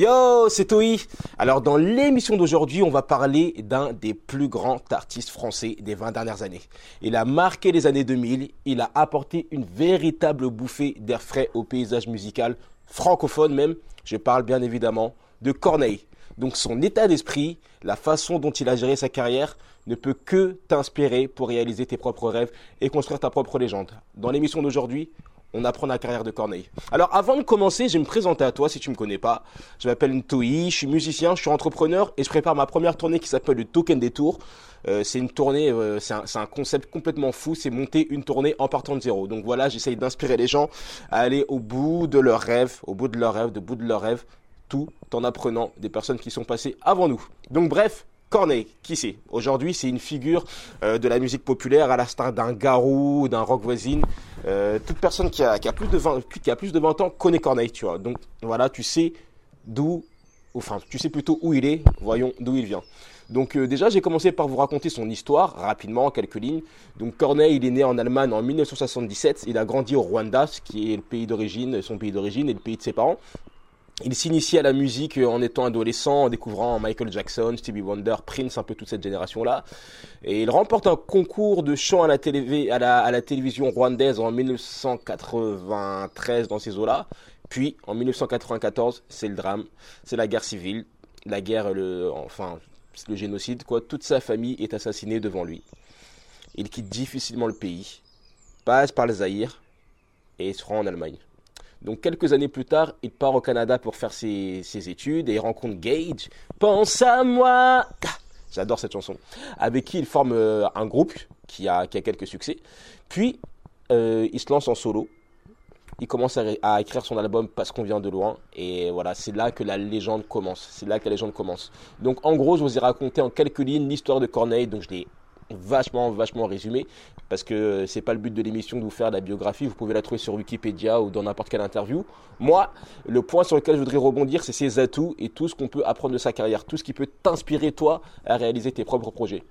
Yo, c'est Toi. Alors dans l'émission d'aujourd'hui, on va parler d'un des plus grands artistes français des 20 dernières années. Il a marqué les années 2000, il a apporté une véritable bouffée d'air frais au paysage musical francophone même. Je parle bien évidemment de Corneille. Donc son état d'esprit, la façon dont il a géré sa carrière ne peut que t'inspirer pour réaliser tes propres rêves et construire ta propre légende. Dans l'émission d'aujourd'hui, on apprend la carrière de Corneille. Alors avant de commencer, je vais me présenter à toi si tu me connais pas. Je m'appelle Ntoi, je suis musicien, je suis entrepreneur et je prépare ma première tournée qui s'appelle le Token des Tours. Euh, c'est une tournée, euh, c'est un, concept complètement fou, c'est monter une tournée en partant de zéro. Donc voilà, j'essaye d'inspirer les gens à aller au bout de leurs rêves, au bout de leurs rêves, de bout de leurs rêves, tout en apprenant des personnes qui sont passées avant nous. Donc bref, Corneille, qui c'est Aujourd'hui, c'est une figure euh, de la musique populaire à la star d'un Garou, d'un rock voisine. Euh, toute personne qui a, plus de 20, qui a plus de 20 ans connaît Corneille, tu vois. Donc voilà, tu sais d'où, enfin, tu sais plutôt où il est. Voyons d'où il vient. Donc euh, déjà, j'ai commencé par vous raconter son histoire rapidement, en quelques lignes. Donc Corneille, il est né en Allemagne en 1977. Il a grandi au Rwanda, ce qui est le pays d'origine, son pays d'origine et le pays de ses parents. Il s'initie à la musique euh, en étant adolescent, en découvrant Michael Jackson, Stevie Wonder, Prince, un peu toute cette génération-là. Et il remporte un concours de chant à la, télévision rwandaise en 1993 dans ces eaux-là. Puis, en 1994, c'est le drame. C'est la guerre civile. La guerre, le, enfin, le génocide. Toute sa famille est assassinée devant lui. Il quitte difficilement le pays, passe par le Zaïre et se rend en Allemagne. Donc quelques années plus tard, il part au Canada pour faire ses, études et il rencontre Gage. Pense à moi J'adore cette chanson. Avec qui il forme euh, un groupe qui a, quelques succès. Puis, euh, il se lance en solo. Il commence à, écrire son album Parce qu'on vient de loin. Et voilà, c'est là que la légende commence. C'est là que la légende commence. Donc en gros, je vous ai raconté en quelques lignes l'histoire de Corneille. Donc je l'ai vachement, vachement résumé, parce que c'est pas le but de l'émission de vous faire la biographie, vous pouvez la trouver sur Wikipédia ou dans n'importe quelle interview. Moi, le point sur lequel je voudrais rebondir, c'est ses atouts et tout ce qu'on peut apprendre de sa carrière, tout ce qui peut t'inspirer toi à réaliser tes propres projets.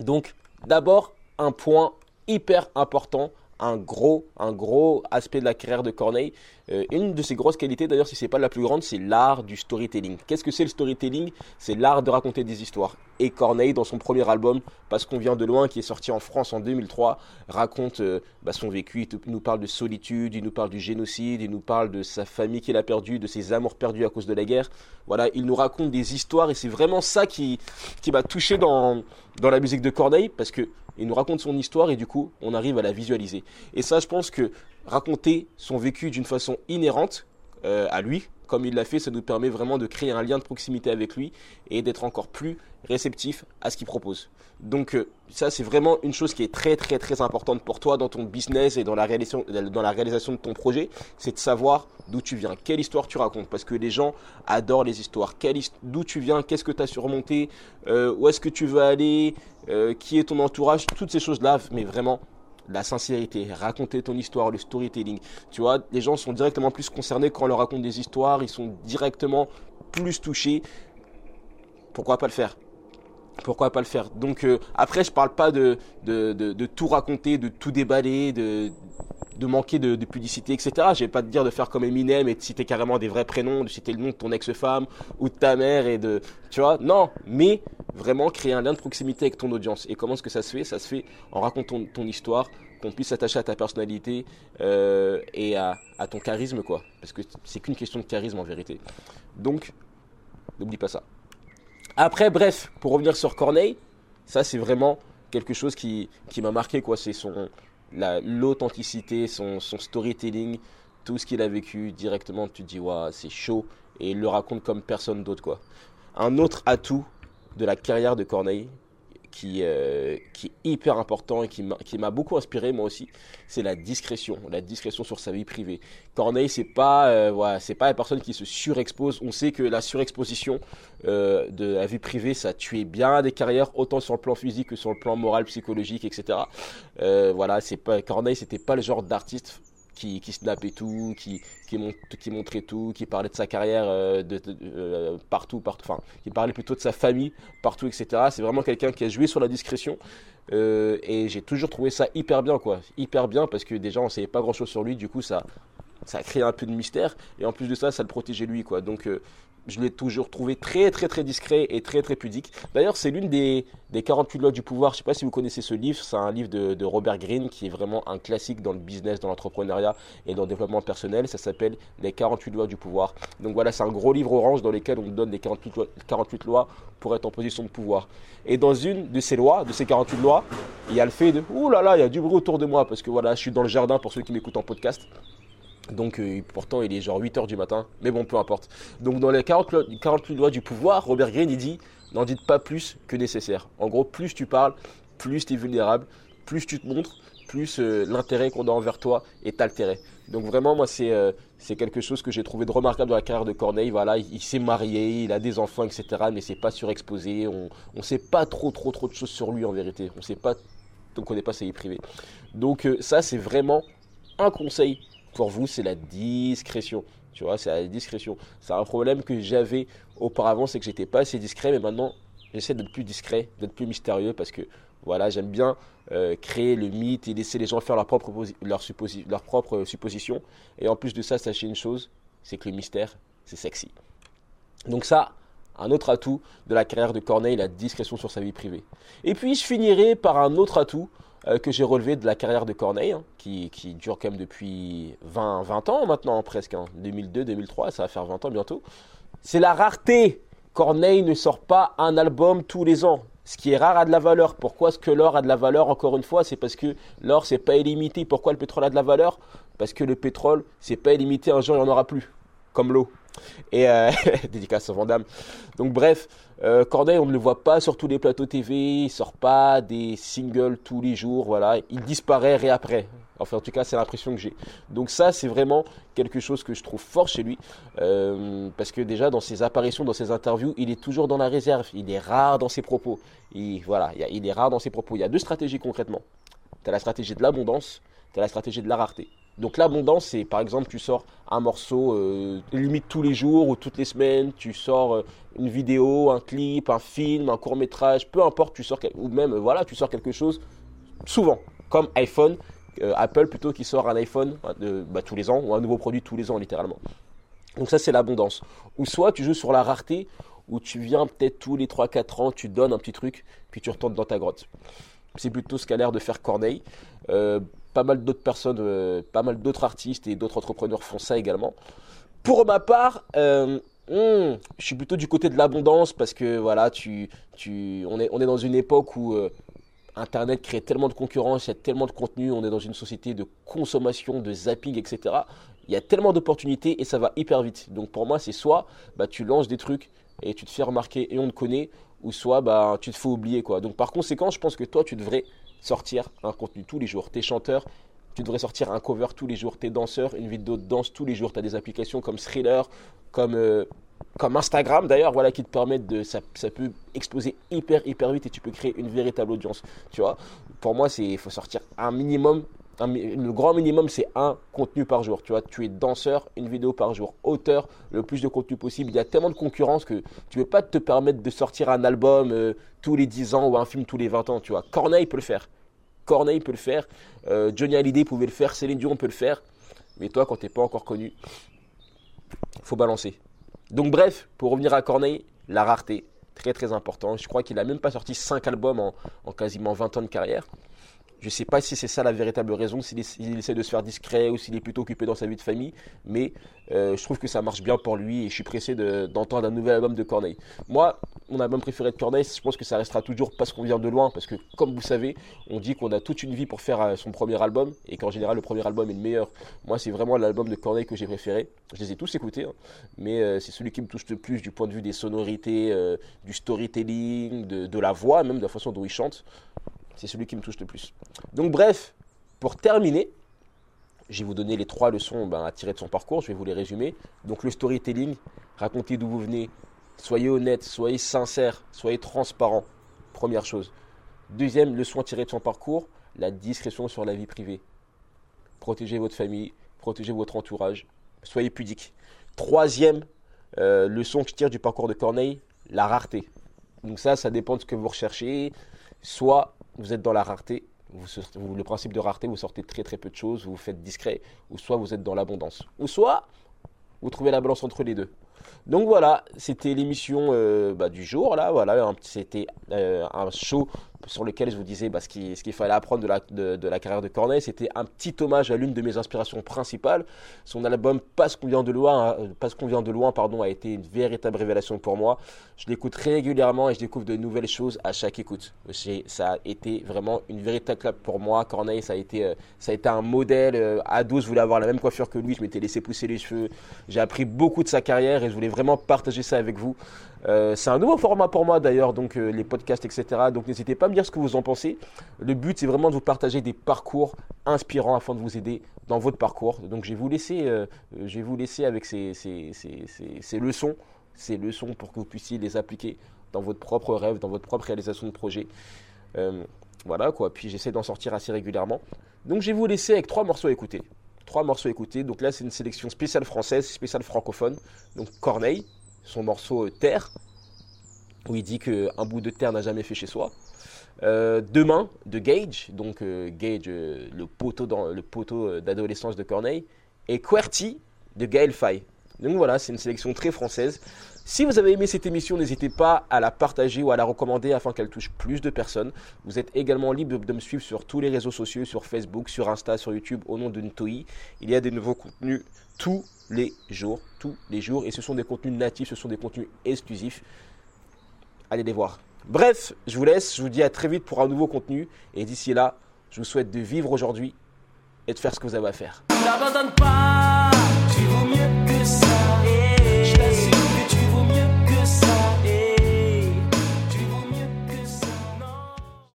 Donc, d'abord, un point hyper important un gros, un gros aspect de la carrière de Corneille. Euh, une de ses grosses qualités, d'ailleurs, si c'est pas la plus grande, c'est l'art du storytelling. Qu'est-ce que c'est le storytelling? C'est l'art de raconter des histoires. Et Corneille, dans son premier album, Parce qu'on vient de loin, qui est sorti en France en 2003, raconte euh, bah, son vécu. Il nous parle de solitude, il nous parle du génocide, il nous parle de sa famille qu'il a perdue, de ses amours perdus à cause de la guerre. Voilà, il nous raconte des histoires et c'est vraiment ça qui, qui m'a touché dans, dans la musique de Corneille parce que il nous raconte son histoire et du coup, on arrive à la visualiser. Et ça, je pense que raconter son vécu d'une façon inhérente euh, à lui, comme il l'a fait, ça nous permet vraiment de créer un lien de proximité avec lui et d'être encore plus réceptif à ce qu'il propose. Donc euh, ça, c'est vraiment une chose qui est très très très importante pour toi dans ton business et dans la réalisation, de ton projet, c'est de savoir d'où tu viens, quelle histoire tu racontes, parce que les gens adorent les histoires. D'où tu viens, qu'est-ce que tu as surmonté, euh, où est-ce que tu veux aller, euh, qui est ton entourage, toutes ces choses-là, mais vraiment la sincérité, raconter ton histoire, le storytelling. Tu vois, les gens sont directement plus concernés quand on leur raconte des histoires, ils sont directement plus touchés. Pourquoi pas le faire? Pourquoi pas le faire Donc euh, après, je parle pas de de, de, tout raconter, de tout déballer, de, de manquer de, de, publicité, etc. Je vais pas te dire de faire comme Eminem et de citer carrément des vrais prénoms, de citer le nom de ton ex-femme ou de ta mère et de, tu vois, non, mais vraiment créer un lien de proximité avec ton audience. Et comment est-ce que ça se fait? Ça se fait en racontant ton, histoire, qu'on puisse s'attacher à ta personnalité euh, et à, à ton charisme, quoi. Parce que c'est qu'une question de charisme en vérité. Donc, n'oublie pas ça. Après, bref, pour revenir sur Corneille, ça c'est vraiment quelque chose qui, qui m'a marqué, quoi. C'est son l'authenticité, son, storytelling, tout ce qu'il a vécu directement. Tu te dis, waouh, c'est chaud. Et il le raconte comme personne d'autre, quoi. Un autre atout de la carrière de Corneille, qui, euh, qui est hyper important et qui m'a beaucoup inspiré moi aussi, c'est la discrétion, la discrétion sur sa vie privée. Corneille, c'est pas, euh, voilà, c'est pas une personne qui se surexpose. On sait que la surexposition euh, de la vie privée, ça tué bien des carrières, autant sur le plan physique que sur le plan moral, psychologique, etc. voilà, c'est pas Corneille, c'était pas le genre d'artiste qui, qui snappait tout, qui, qui, qui, montrait tout, qui parlait de sa carrière euh, de, euh, partout, partout, enfin, qui parlait plutôt de sa famille partout, etc. C'est vraiment quelqu'un qui a joué sur la discrétion. Euh, et j'ai toujours trouvé ça hyper bien, quoi. Hyper bien parce que déjà on savait pas grand chose sur lui, du coup ça, ça a créé un peu de mystère. Et en plus de ça, ça le protégeait lui, quoi. Donc je l'ai toujours trouvé très très très discret et très très pudique. D'ailleurs, c'est l'une des, des 48 lois du pouvoir. Je ne sais pas si vous connaissez ce livre. C'est un livre de, Robert Greene qui est vraiment un classique dans le business, dans l'entrepreneuriat et dans le développement personnel. Ça s'appelle Les 48 lois du pouvoir. Donc voilà, c'est un gros livre orange dans lequel on donne les 48 lois, 48 lois pour être en position de pouvoir. Et dans une de ces lois, de ces 48 lois, il y a le fait de Ouh là là, il y a du bruit autour de moi parce que voilà, je suis dans le jardin pour ceux qui m'écoutent en podcast. Donc euh, pourtant il est genre 8h du matin, mais bon peu importe. Donc dans les 48 lois du pouvoir, Robert Greene il dit n'en dites pas plus que nécessaire. En gros, plus tu parles, plus tu es vulnérable, plus tu te montres, plus euh, l'intérêt qu'on a envers toi est altéré. Donc vraiment moi c'est euh, c'est quelque chose que j'ai trouvé de remarquable dans la carrière de Corneille. Voilà, il, s'est marié, il a des enfants, etc. Mais c'est pas surexposé. On ne sait pas trop trop trop de choses sur lui en vérité. On sait pas, on connaît pas sa vie privée. Donc ça c'est vraiment un conseil pour vous, c'est la discrétion. Tu vois, c'est la discrétion. C'est un problème que j'avais auparavant, c'est que j'étais pas assez discret, mais maintenant, j'essaie d'être plus discret, d'être plus mystérieux parce que voilà, j'aime bien euh, créer le mythe et laisser les gens faire leur propre, leur, leur propre supposition. Et en plus de ça, sachez une chose, c'est que le mystère, c'est sexy. Donc ça, un autre atout de la carrière de Corneille, la discrétion sur sa vie privée. Et puis je finirai par un autre atout euh, que j'ai relevé de la carrière de Corneille, hein, qui, dure quand même depuis 20, 20 ans maintenant presque, 2002, hein. 2003, ça va faire 20 ans bientôt. C'est la rareté. Corneille ne sort pas un album tous les ans. Ce qui est rare a de la valeur. Pourquoi est-ce que l'or a de la valeur Encore une fois, c'est parce que l'or c'est pas illimité. Pourquoi le pétrole a de la valeur? Parce que le pétrole c'est pas illimité. Un jour il n'y en aura plus, comme l'eau. Et euh, dédicace à Vandame. Donc bref, euh, Corneille, on ne le voit pas sur tous les plateaux TV, il sort pas des singles tous les jours, voilà, il disparaît réaprès. Enfin, en tout cas, c'est l'impression que j'ai. Donc ça, c'est vraiment quelque chose que je trouve fort chez lui, euh, parce que déjà dans ses apparitions, dans ses interviews, il est toujours dans la réserve. Il est rare dans ses propos. Il, voilà, il est rare dans ses propos. Il y a deux stratégies concrètement. Tu as la stratégie de l'abondance, tu as la stratégie de la rareté. Donc l'abondance, c'est par exemple, tu sors un morceau euh, limite tous les jours ou toutes les semaines, tu sors euh, une vidéo, un clip, un film, un court métrage, peu importe, tu sors ou même euh, voilà, tu sors quelque chose souvent, comme iPhone, Apple plutôt qui sort un iPhone bah, tous les ans ou un nouveau produit tous les ans littéralement. Donc ça c'est l'abondance. Ou soit tu joues sur la rareté où tu viens peut-être tous les 3-4 ans, tu donnes un petit truc, puis tu retournes dans ta grotte. C'est plutôt ce qu'a l'air de faire Corneille pas mal d'autres personnes, euh, pas mal d'autres artistes et d'autres entrepreneurs font ça également. Pour ma part, euh, hmm, je suis plutôt du côté de l'abondance parce que voilà, tu, tu, on, est, on est dans une époque où euh, Internet crée tellement de concurrence, il y a tellement de contenu, on est dans une société de consommation, de zapping, etc. Il y a tellement d'opportunités et ça va hyper vite. Donc pour moi, c'est soit bah, tu lances des trucs et tu te fais remarquer et on te connaît, ou soit bah, tu te fais oublier. quoi. Donc par conséquent, je pense que toi, tu devrais sortir un contenu tous les jours. T'es chanteur, tu devrais sortir un cover tous les jours. T'es danseur, une vidéo de danse tous les jours. Tu as des applications comme Thriller, comme, euh, comme Instagram d'ailleurs, voilà, qui te permettent de. Ça, ça, peut exploser hyper, hyper vite et tu peux créer une véritable audience. Tu vois, pour moi, il faut sortir un minimum le grand minimum, c'est un contenu par jour. Tu vois, tu es danseur, une vidéo par jour. Auteur, le plus de contenu possible. Il y a tellement de concurrence que tu ne peux pas te permettre de sortir un album euh, tous les 10 ans ou un film tous les 20 ans. Tu vois, Corneille peut le faire. Corneille peut le faire. Euh, Johnny Hallyday pouvait le faire. Céline Dion peut le faire. Mais toi, quand tu n'es pas encore connu, faut balancer. Donc bref, pour revenir à Corneille, la rareté, très très important. Je crois qu'il n'a même pas sorti 5 albums en, en quasiment 20 ans de carrière. Je ne sais pas si c'est ça la véritable raison, s'il essaie de se faire discret ou s'il est plutôt occupé dans sa vie de famille, mais euh, je trouve que ça marche bien pour lui et je suis pressé d'entendre un nouvel album de Corneille. Moi, mon album préféré de Corneille, je pense que ça restera toujours parce qu'on vient de loin, parce que comme vous savez, on dit qu'on a toute une vie pour faire euh, son premier album et qu'en général le premier album est le meilleur. Moi, c'est vraiment l'album de Corneille que j'ai préféré. Je les ai tous écoutés, hein. mais euh, c'est celui qui me touche le plus du point de vue des sonorités, du storytelling, de, de la voix, même de la façon dont il chante. C'est celui qui me touche le plus. Donc bref, pour terminer, je vais vous donner les trois leçons ben, à tirer de son parcours, je vais vous les résumer. Donc le storytelling, racontez d'où vous venez, soyez honnête, soyez sincère, soyez transparent. Première chose. Deuxième leçon à tirer de son parcours, la discrétion sur la vie privée. Protégez votre famille, protégez votre entourage, soyez pudique. Troisième euh, leçon que je tire du parcours de Corneille, la rareté. Donc ça, ça dépend de ce que vous recherchez. Soit vous êtes dans la rareté, le principe de rareté, vous sortez très très peu de choses, vous vous faites discret, ou soit vous êtes dans l'abondance. Ou soit vous trouvez la balance entre les deux. Donc voilà, c'était l'émission euh, bah, du jour là. Voilà, c'était euh, un show sur lequel je vous disais bah, ce qu'il fallait apprendre de la, carrière de Corneille. C'était un petit hommage à l'une de mes inspirations principales. Son album Parce qu'on vient de loin, hein, Parce qu'on vient de loin pardon, a été une véritable révélation pour moi. Je l'écoute régulièrement et je découvre de nouvelles choses à chaque écoute. Ça a été vraiment une véritable clap pour moi. Corneille, ça a été, euh, ça a été un modèle. Euh, à 12, je voulais avoir la même coiffure que lui. Je m'étais laissé pousser les cheveux. J'ai appris beaucoup de sa carrière et je voulais vraiment partager ça avec vous. Euh, c'est un nouveau format pour moi d'ailleurs, donc euh, les podcasts, etc. Donc n'hésitez pas à me dire ce que vous en pensez. Le but, c'est vraiment de vous partager des parcours inspirants afin de vous aider dans votre parcours. Donc je vais vous laisser, euh, avec ces, leçons, ces leçons pour que vous puissiez les appliquer dans votre propre rêve, dans votre propre réalisation de projet. voilà quoi. Puis j'essaie d'en sortir assez régulièrement. Donc je vais vous laisser avec trois morceaux à écouter. Trois morceaux à écouter. Donc là, c'est une sélection spéciale française, spéciale francophone. Donc Corneille son morceau euh, Terre, où il dit qu'un bout de terre n'a jamais fait chez soi. Euh, Demain de Gage, donc euh, Gage, le poteau, dans, le poteau d'adolescence de Corneille, et QWERTY de Gaël Faye. Donc voilà, c'est une sélection très française. Si vous avez aimé cette émission, n'hésitez pas à la partager ou à la recommander afin qu'elle touche plus de personnes. Vous êtes également libre de me suivre sur tous les réseaux sociaux, sur Facebook, sur Insta, sur YouTube, au nom de Ntoi. Il y a des nouveaux contenus tous les jours, tous les jours. Et ce sont des contenus natifs, ce sont des contenus exclusifs. Allez les voir. Bref, je vous laisse. Je vous dis à très vite pour un nouveau contenu. Et d'ici là, je vous souhaite de vivre aujourd'hui et de faire ce que vous avez à faire.